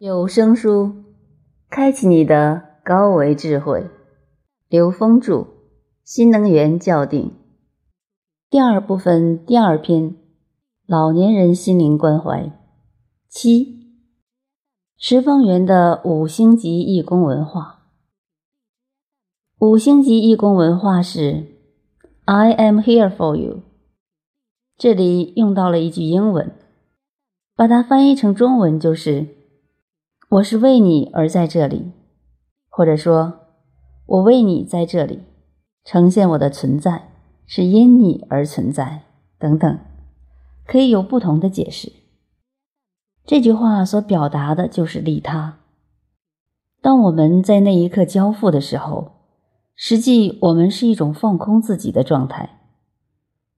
有声书，开启你的高维智慧。刘峰著《新能源校定》第二部分第二篇：老年人心灵关怀。七十方圆的五星级义工文化。五星级义工文化是 “I am here for you”。这里用到了一句英文，把它翻译成中文就是。我是为你而在这里，或者说，我为你在这里呈现我的存在，是因你而存在，等等，可以有不同的解释。这句话所表达的就是利他。当我们在那一刻交付的时候，实际我们是一种放空自己的状态，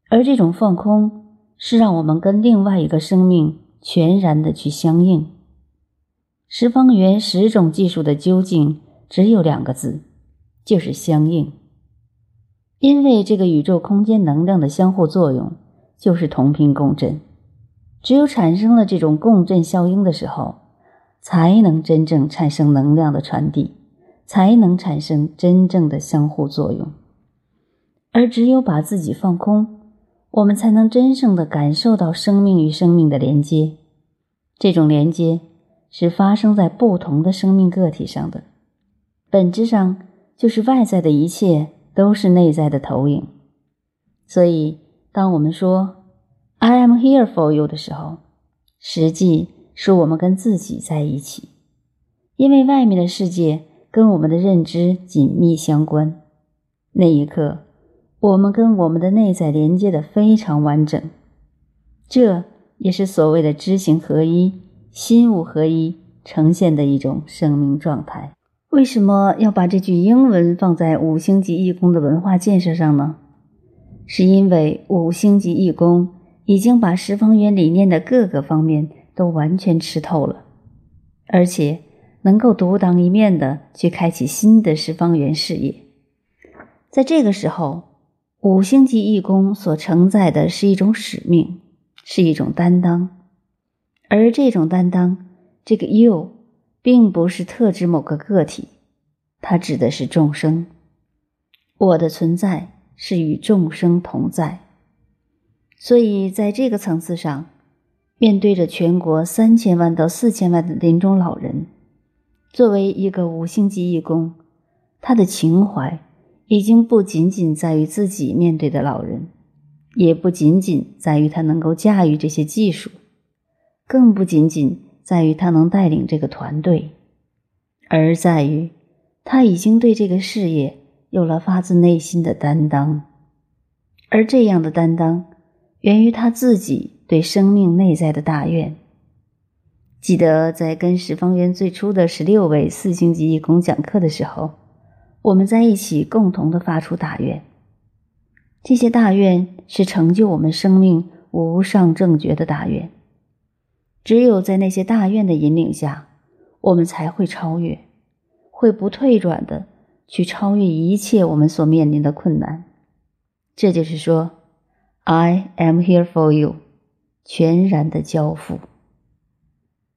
而这种放空是让我们跟另外一个生命全然的去相应。十方圆十种技术的究竟只有两个字，就是相应。因为这个宇宙空间能量的相互作用就是同频共振，只有产生了这种共振效应的时候，才能真正产生能量的传递，才能产生真正的相互作用。而只有把自己放空，我们才能真正的感受到生命与生命的连接，这种连接。是发生在不同的生命个体上的，本质上就是外在的一切都是内在的投影。所以，当我们说 “I am here for you” 的时候，实际是我们跟自己在一起，因为外面的世界跟我们的认知紧密相关。那一刻，我们跟我们的内在连接的非常完整，这也是所谓的知行合一。心物合一呈现的一种生命状态。为什么要把这句英文放在五星级义工的文化建设上呢？是因为五星级义工已经把十方圆理念的各个方面都完全吃透了，而且能够独当一面的去开启新的十方圆事业。在这个时候，五星级义工所承载的是一种使命，是一种担当。而这种担当，这个 “you”，并不是特指某个个体，它指的是众生。我的存在是与众生同在，所以在这个层次上，面对着全国三千万到四千万的临终老人，作为一个五星级义工，他的情怀已经不仅仅在于自己面对的老人，也不仅仅在于他能够驾驭这些技术。更不仅仅在于他能带领这个团队，而在于他已经对这个事业有了发自内心的担当，而这样的担当源于他自己对生命内在的大愿。记得在跟十方园最初的十六位四星级义工讲课的时候，我们在一起共同的发出大愿，这些大愿是成就我们生命无上正觉的大愿。只有在那些大愿的引领下，我们才会超越，会不退转的去超越一切我们所面临的困难。这就是说，I am here for you，全然的交付。